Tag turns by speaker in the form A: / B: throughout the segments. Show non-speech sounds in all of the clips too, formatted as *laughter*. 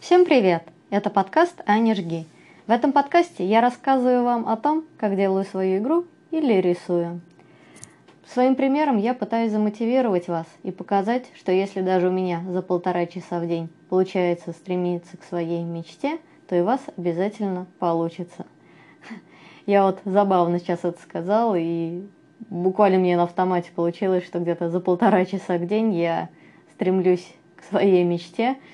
A: Всем привет! Это подкаст «Аня жги». В этом подкасте я рассказываю вам о том, как делаю свою игру или рисую. Своим примером я пытаюсь замотивировать вас и показать, что если даже у меня за полтора часа в день получается стремиться к своей мечте, то и вас обязательно получится. *laughs* Я вот забавно сейчас это сказала, и буквально мне на автомате получилось, что где-то за полтора часа в день я стремлюсь к своей мечте –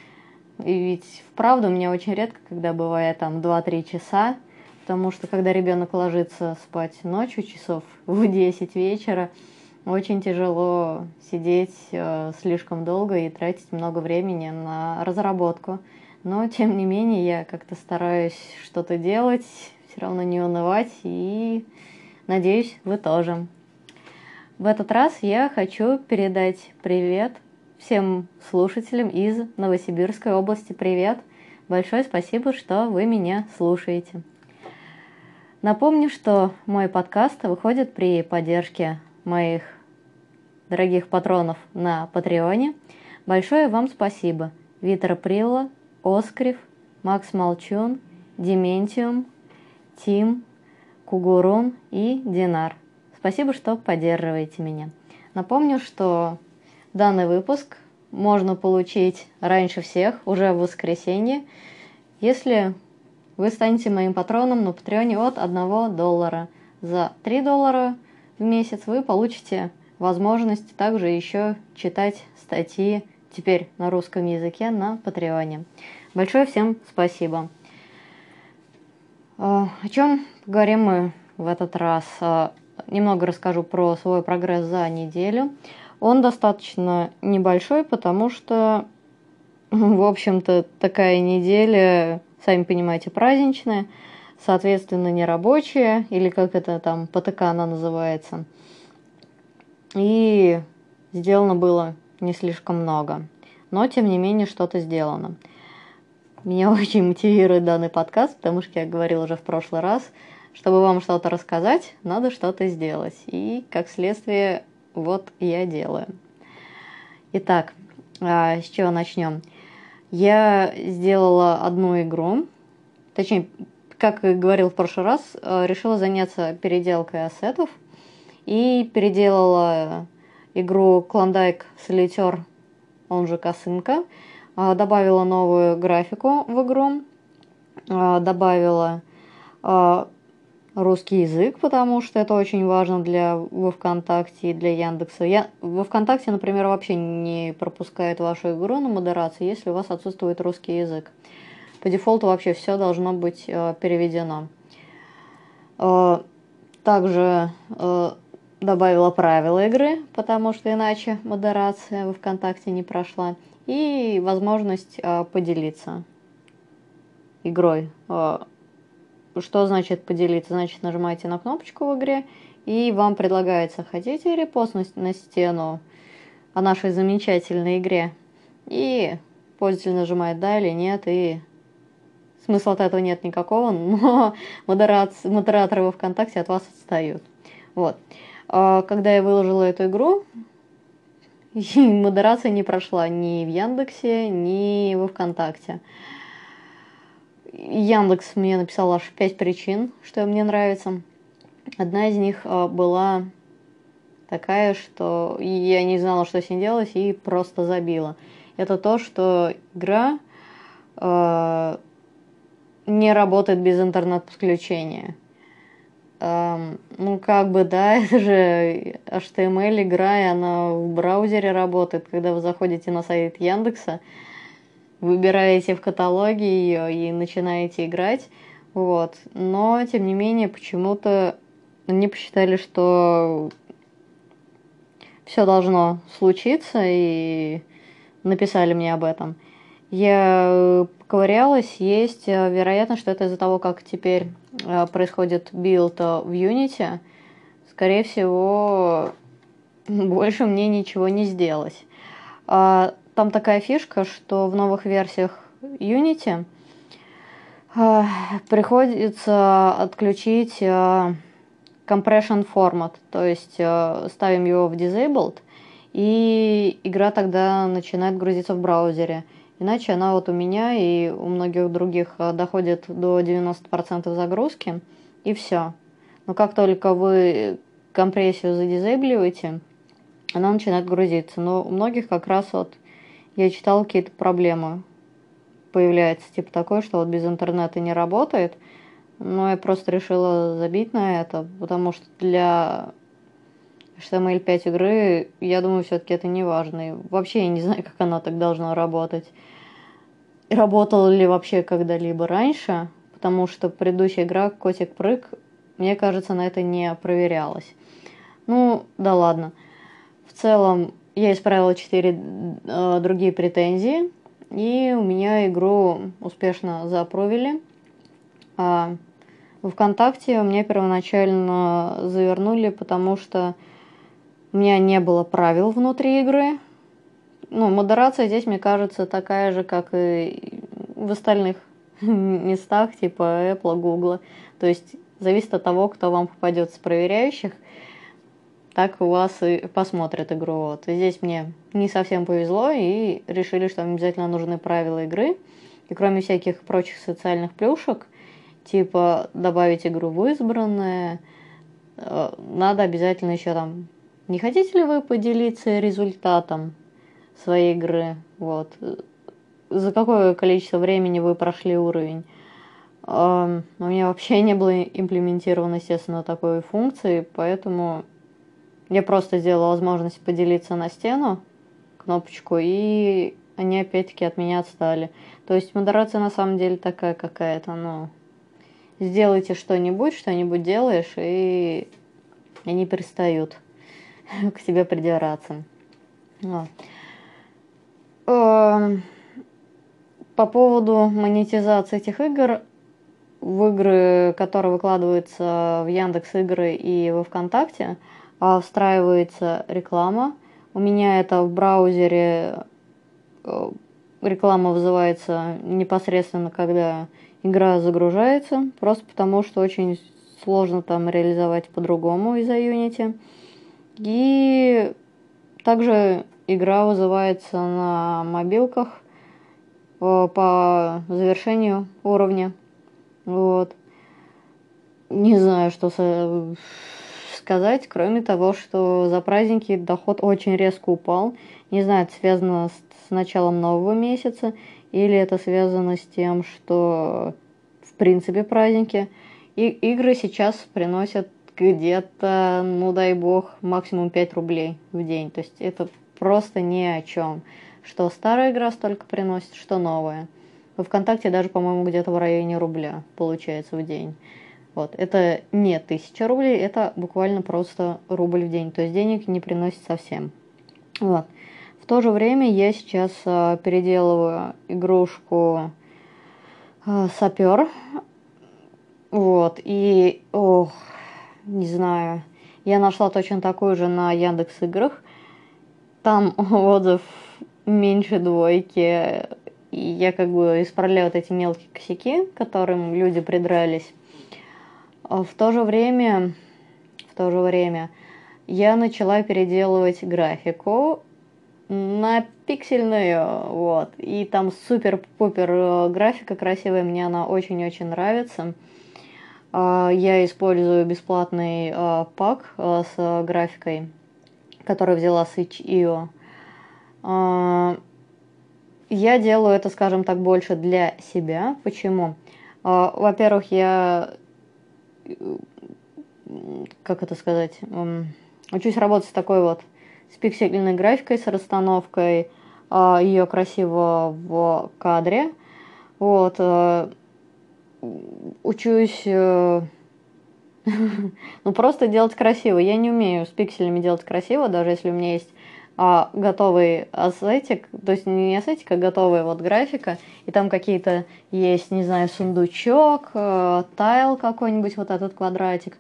A: и ведь вправду у меня очень редко, когда бывает там 2-3 часа, потому что когда ребенок ложится спать ночью часов в 10 вечера, очень тяжело сидеть э, слишком долго и тратить много времени на разработку. Но, тем не менее, я как-то стараюсь что-то делать, все равно не унывать, и надеюсь, вы тоже. В этот раз я хочу передать привет Всем слушателям из Новосибирской области привет! Большое спасибо, что вы меня слушаете. Напомню, что мой подкаст выходит при поддержке моих дорогих патронов на Патреоне. Большое вам спасибо. Витер Прилла, Оскрив, Макс Молчун, Дементиум, Тим, Кугурун и Динар. Спасибо, что поддерживаете меня. Напомню, что Данный выпуск можно получить раньше всех, уже в воскресенье, если вы станете моим патроном на Патреоне от 1 доллара. За 3 доллара в месяц вы получите возможность также еще читать статьи теперь на русском языке на Патреоне. Большое всем спасибо. А, о чем говорим мы в этот раз? Немного расскажу про свой прогресс за неделю. Он достаточно небольшой, потому что, в общем-то, такая неделя, сами понимаете, праздничная, соответственно, не рабочая, или как это там, ПТК она называется. И сделано было не слишком много. Но, тем не менее, что-то сделано. Меня *laughs* очень мотивирует данный подкаст, потому что я говорила уже в прошлый раз, чтобы вам что-то рассказать, надо что-то сделать. И, как следствие, вот я делаю. Итак, а, с чего начнем? Я сделала одну игру, точнее, как и говорил в прошлый раз, а, решила заняться переделкой ассетов и переделала игру Клондайк Солитер, он же Косынка, а, добавила новую графику в игру, добавила русский язык, потому что это очень важно для во ВКонтакте и для Яндекса. Я во ВКонтакте, например, вообще не пропускает вашу игру на модерацию, если у вас отсутствует русский язык. По дефолту вообще все должно быть э, переведено. Э, также э, добавила правила игры, потому что иначе модерация во ВКонтакте не прошла. И возможность э, поделиться игрой. Э, что значит поделиться? Значит, нажимаете на кнопочку в игре, и вам предлагается, хотите репостнуть на стену о нашей замечательной игре? И пользователь нажимает да или нет, и смысла от этого нет никакого, *laughs* но модерация, модераторы во ВКонтакте от вас отстают. Вот. А когда я выложила эту игру, *laughs* модерация не прошла ни в Яндексе, ни во ВКонтакте. Яндекс мне написал аж пять причин, что мне нравится. Одна из них а, была такая, что я не знала, что с ней делать, и просто забила. Это то, что игра э, не работает без интернет-подключения. Э, ну, как бы, да, *laughs* это же HTML игра, и она в браузере работает. Когда вы заходите на сайт Яндекса, выбираете в каталоге ее и начинаете играть. Вот. Но, тем не менее, почему-то они посчитали, что все должно случиться, и написали мне об этом. Я поковырялась, есть э, вероятно, что это из-за того, как теперь э, происходит билд в Unity. Скорее всего, *laughs* больше мне ничего не сделать. Там такая фишка, что в новых версиях Unity э, приходится отключить э, compression format, то есть э, ставим его в disabled, и игра тогда начинает грузиться в браузере. Иначе она вот у меня и у многих других э, доходит до 90% загрузки, и все. Но как только вы компрессию задизейбливаете, она начинает грузиться. Но у многих как раз вот я читал какие-то проблемы появляется, типа такое, что вот без интернета не работает. Но я просто решила забить на это, потому что для HTML5 игры, я думаю, все-таки это не важно. И вообще я не знаю, как она так должна работать. И работала ли вообще когда-либо раньше, потому что предыдущая игра Котик-прыг, мне кажется, на это не проверялась. Ну, да ладно. В целом, я исправила четыре э, другие претензии, и у меня игру успешно запровили. А ВКонтакте меня первоначально завернули, потому что у меня не было правил внутри игры. Ну, модерация здесь, мне кажется, такая же, как и в остальных *laughs* местах, типа Apple, Google. То есть зависит от того, кто вам попадется с проверяющих, так у вас и посмотрят игру. Вот. здесь мне не совсем повезло, и решили, что обязательно нужны правила игры. И кроме всяких прочих социальных плюшек, типа добавить игру в избранное, э, надо обязательно еще там не хотите ли вы поделиться результатом своей игры? Вот. За какое количество времени вы прошли уровень? У меня вообще не было имплементировано, естественно, такой функции, поэтому я просто сделала возможность поделиться на стену, кнопочку, и они опять-таки от меня отстали. То есть модерация на самом деле такая какая-то, ну, сделайте что-нибудь, что-нибудь делаешь, и они перестают. *laughs* к себе придираться. Эм, по поводу монетизации этих игр, в игры, которые выкладываются в Яндекс Игры и во ВКонтакте, встраивается реклама. У меня это в браузере э, реклама вызывается непосредственно, когда игра загружается, просто потому что очень сложно там реализовать по-другому из-за Unity. И также игра вызывается на мобилках э, по завершению уровня. Вот. Не знаю, что сказать, кроме того, что за праздники доход очень резко упал. Не знаю, это связано с, с началом нового месяца или это связано с тем, что в принципе праздники. И игры сейчас приносят где-то, ну дай бог, максимум 5 рублей в день. То есть это просто ни о чем. Что старая игра столько приносит, что новая. Во ВКонтакте даже, по-моему, где-то в районе рубля получается в день. Вот. Это не тысяча рублей, это буквально просто рубль в день. То есть денег не приносит совсем. Вот. В то же время я сейчас э, переделываю игрушку э, сапер. Вот. И, ох, не знаю. Я нашла точно такую же на Яндекс Играх. Там *laughs* отзыв меньше двойки. И я как бы исправляю вот эти мелкие косяки, которым люди придрались. А в то же время, в то же время я начала переделывать графику на пиксельную, вот, и там супер-пупер э, графика красивая, мне она очень-очень нравится. А, я использую бесплатный а, пак а, с графикой, который взяла с itch.io. Я делаю это, скажем так, больше для себя. Почему? Во-первых, я, как это сказать, учусь работать с такой вот, с пиксельной графикой, с расстановкой ее красиво в кадре. Вот, учусь э, *laughs* ну просто делать красиво. Я не умею с пикселями делать красиво, даже если у меня есть а, готовый ассетик, то есть не ассетик, а готовая вот графика, и там какие-то есть, не знаю, сундучок, э, тайл какой-нибудь, вот этот квадратик,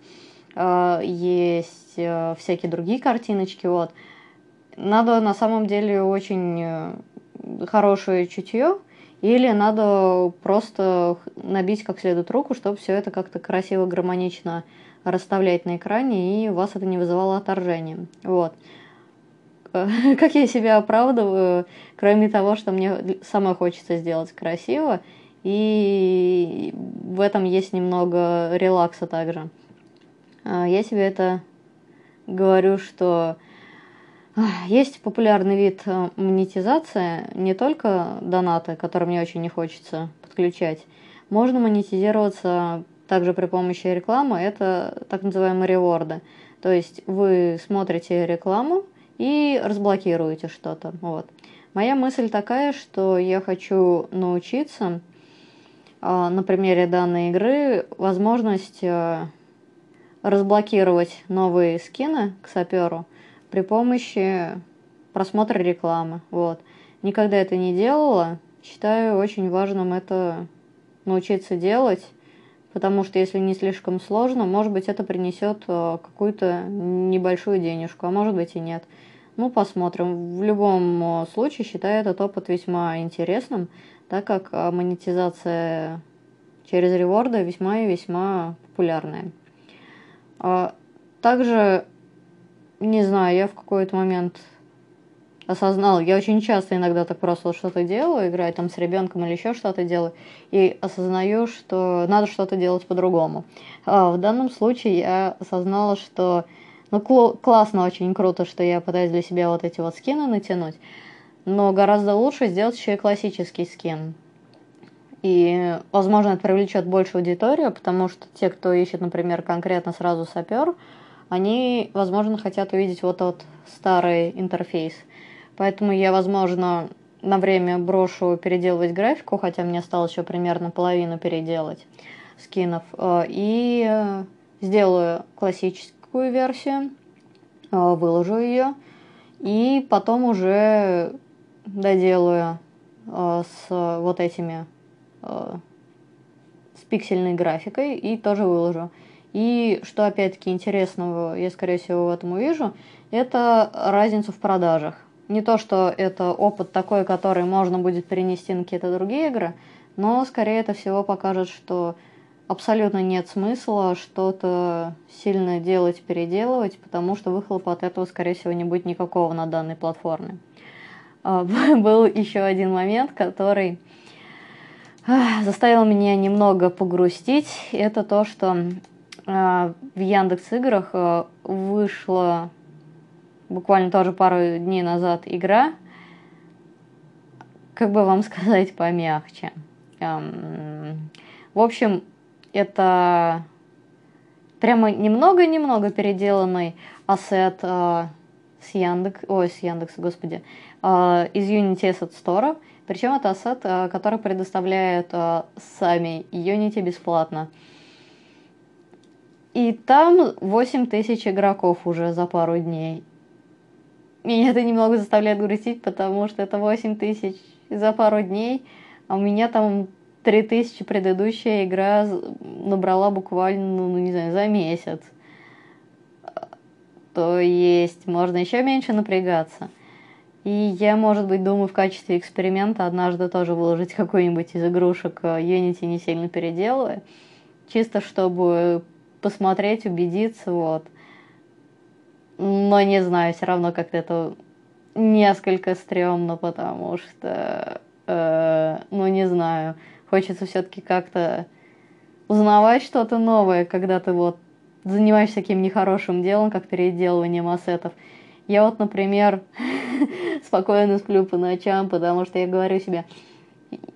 A: э, есть э, всякие другие картиночки, вот. Надо на самом деле очень э, хорошее чутье, или надо просто набить как следует руку, чтобы все это как-то красиво, гармонично расставлять на экране, и у вас это не вызывало отторжения. Вот. *laughs* Как я себя оправдываю, кроме того, что мне самой хочется сделать красиво, и в этом есть немного релакса также. А, я себе это говорю, что есть популярный вид э, монетизации, не только донаты, которые мне очень не хочется подключать. Можно монетизироваться также при помощи рекламы, это так называемые реворды. То есть вы смотрите рекламу и разблокируете что-то. Вот. Моя мысль такая, что я хочу научиться а, на примере данной игры возможность э, разблокировать новые скины к саперу при помощи просмотра рекламы. Вот. Никогда это не делала. Считаю очень важным это научиться делать, потому что если не слишком сложно, может быть, это принесет э, какую-то небольшую денежку, а может быть и нет. Ну, посмотрим. В любом э, случае, считаю этот опыт весьма интересным, так как э, монетизация через реворды весьма и весьма популярная. А также не знаю, я в какой-то момент осознал, я очень часто иногда так просто что-то делаю, играю там с ребенком или еще что-то делаю, и осознаю, что надо что-то делать по-другому. А в данном случае я осознала, что ну, кл- классно, очень круто, что я пытаюсь для себя вот эти вот скины натянуть, но гораздо лучше сделать еще и классический скин. И, возможно, это привлечет больше аудиторию, потому что те, кто ищет, например, конкретно сразу сапер, они, возможно, хотят увидеть вот тот старый интерфейс. Поэтому я, возможно, на время брошу переделывать графику, хотя мне осталось еще примерно половину переделать скинов, э, и э, сделаю классическую версию, э, выложу ее, и потом уже доделаю с вот этими с пиксельной графикой и тоже выложу. И что опять-таки интересного я, скорее всего, в этом увижу, это разницу в продажах. Не то, что это опыт такой, который можно будет перенести на какие-то другие игры, но скорее это всего покажет, что абсолютно нет смысла что-то сильно делать, переделывать, потому что выхлопа от этого, скорее всего, не будет никакого на данной платформе. А, *laughs* был еще один момент, который заставил меня немного погрустить. Это то, что а, в Яндекс Играх а, вышла буквально тоже пару дней назад игра, как бы вам *laughs* сказать помягче. В общем, это прямо немного-немного переделанный ассет а, с Яндекс, ой, с Яндекс, господи, из Unity Asset Store. Причем это ассет, который предоставляет сами Unity бесплатно. И там 8 тысяч игроков уже за пару дней. Меня это немного заставляет грустить, потому что это 8 тысяч за пару дней, а у меня там 3 тысячи предыдущая игра набрала буквально, ну, ну, не знаю, за месяц. То есть можно еще меньше напрягаться. И я, может быть, думаю в качестве эксперимента однажды тоже выложить какую-нибудь из игрушек э, Unity не сильно переделывая, чисто чтобы посмотреть, убедиться, вот. Но не знаю, все равно как-то это несколько стрёмно, потому что, э, ну не знаю, хочется все-таки как-то узнавать что-то новое, когда ты вот занимаешься таким нехорошим делом, как переделыванием ассетов. Я вот, например, *laughs* спокойно сплю по ночам, потому что я говорю себе,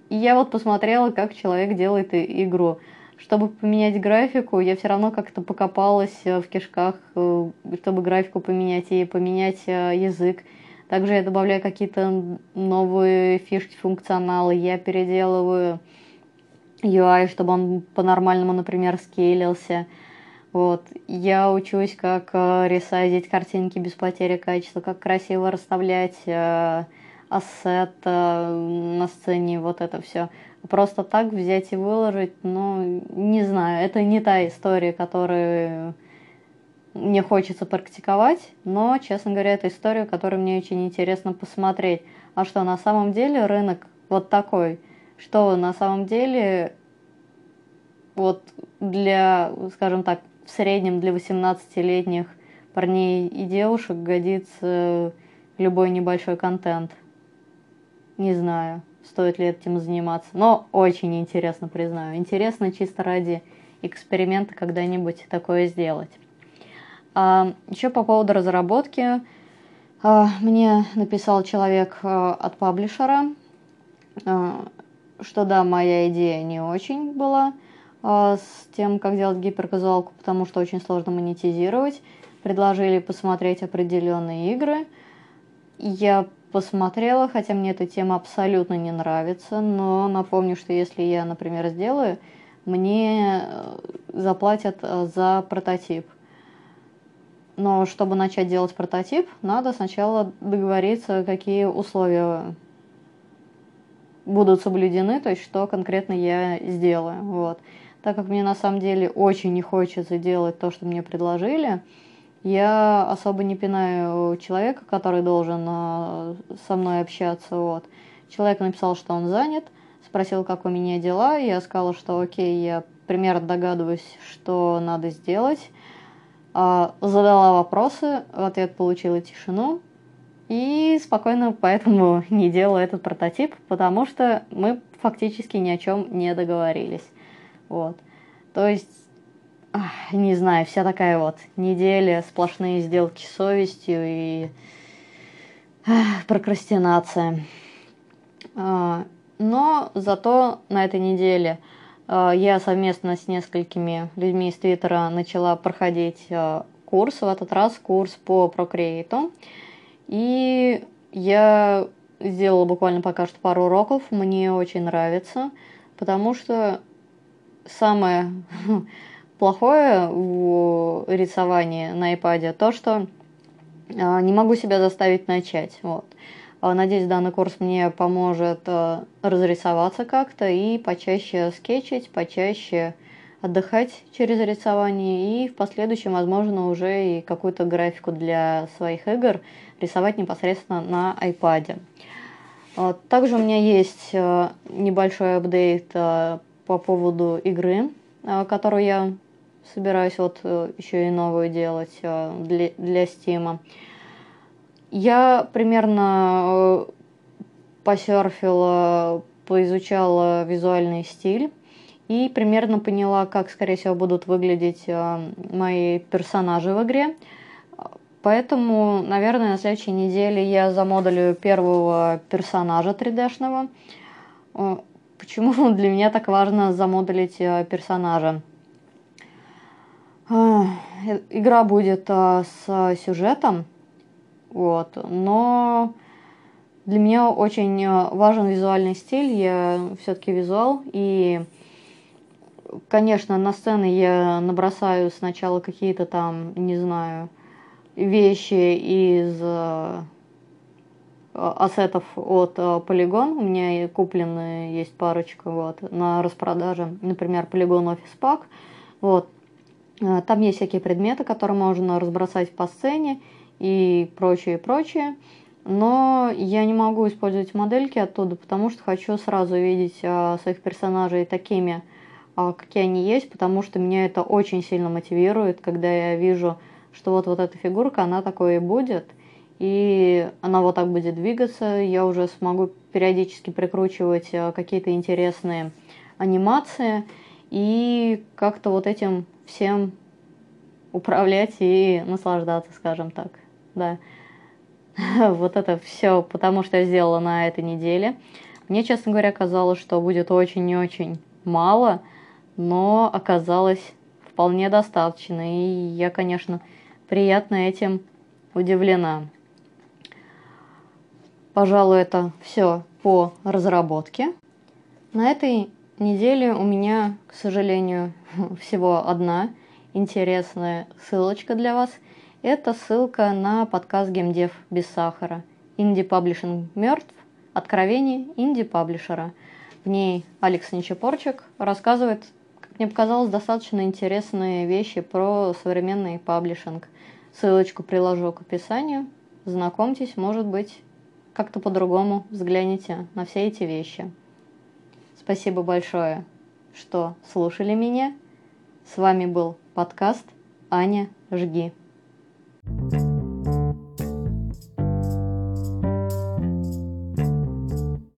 A: я вот посмотрела, как человек делает игру чтобы поменять графику, я все равно как-то покопалась э, в кишках, э, чтобы графику поменять и поменять э, язык. Также я добавляю какие-то новые фишки, функционалы, я переделываю UI, чтобы он по-нормальному, например, скейлился. Вот. Я учусь, как ресайзить картинки без потери качества, как красиво расставлять ассет на сцене, вот это все. Просто так взять и выложить, ну, не знаю, это не та история, которую мне хочется практиковать, но, честно говоря, это история, которую мне очень интересно посмотреть. А что на самом деле рынок вот такой, что на самом деле вот для, скажем так, в среднем для 18-летних парней и девушек годится любой небольшой контент. Не знаю, стоит ли этим заниматься, но очень интересно, признаю. Интересно чисто ради эксперимента когда-нибудь такое сделать. А, еще по поводу разработки. А, мне написал человек а, от паблишера, а, что да, моя идея не очень была а, с тем, как делать гиперказуалку, потому что очень сложно монетизировать. Предложили посмотреть определенные игры. Я посмотрела, хотя мне эта тема абсолютно не нравится, но напомню, что если я, например, сделаю, мне э, заплатят э, за прототип. Но чтобы начать делать прототип, надо сначала договориться, какие условия будут соблюдены, то есть что конкретно я сделаю. Вот. Так как мне на самом деле очень не хочется делать то, что мне предложили, я особо не пинаю человека, который должен э, со мной общаться. Вот. Человек написал, что он занят, спросил, как у меня дела. Я сказала, что окей, я примерно догадываюсь, что надо сделать. А, задала вопросы, в ответ получила тишину. И спокойно поэтому *laughs* не делаю этот прототип, потому что мы фактически ни о чем не договорились. Вот. То есть не знаю, вся такая вот неделя, сплошные сделки с совестью и прокрастинация. А, но зато на этой неделе а, я совместно с несколькими людьми из Твиттера начала проходить а, курс, в этот раз курс по Procreate. И я сделала буквально пока что пару уроков, мне очень нравится, потому что самое *laughs* плохое в рисовании на iPad то, что а, не могу себя заставить начать. Вот. А, надеюсь, данный курс мне поможет а, разрисоваться как-то и почаще скетчить, почаще отдыхать через рисование и в последующем, возможно, уже и какую-то графику для своих игр рисовать непосредственно на iPad. Также у меня есть небольшой апдейт по поводу игры, которую я собираюсь вот э, еще и новую делать э, для, для Steam. Я примерно э, посерфила, поизучала визуальный стиль и примерно поняла, как, скорее всего, будут выглядеть мои персонажи в игре. Поэтому, наверное, на следующей неделе я замодулю первого персонажа 3D-шного. Почему *laughs* для меня так важно замодулить персонажа? А, игра будет а, с сюжетом, вот, но для меня очень а, важен визуальный стиль, я все-таки визуал, и, конечно, на сцены я набросаю сначала какие-то там, не знаю, вещи из ассетов от Polygon. У меня куплены есть парочка вот, на распродаже. Например, Polygon Office Pack. Вот, Э, там есть всякие предметы, которые можно разбросать по сцене и прочее, прочее. Но я не могу использовать модельки оттуда, потому что хочу сразу видеть а, своих персонажей такими, а, какие они есть, потому что меня это очень сильно мотивирует, когда я вижу, что вот, вот эта фигурка, она такой и будет, и она вот так будет двигаться, я уже смогу периодически прикручивать какие-то интересные анимации, и как-то вот этим всем управлять и наслаждаться, скажем так. Да. *laughs* Вот это все, потому что я сделала на этой неделе. Мне, честно говоря, казалось, что будет очень и очень мало, но оказалось вполне достаточно. И я, конечно, приятно этим удивлена. Пожалуй, это все по разработке. На этой неделе у меня, к сожалению, *laughs* всего одна интересная ссылочка для вас. Это ссылка на подкаст «Геймдев без сахара». Инди-паблишинг мертв. Откровение инди-паблишера. В ней Алекс Нечепорчик рассказывает, как мне показалось, достаточно интересные вещи про современный паблишинг. Ссылочку приложу к описанию. Знакомьтесь, может быть, как-то по-другому взгляните на все эти вещи. Спасибо большое, что слушали меня. С вами был подкаст Аня, жги. thank you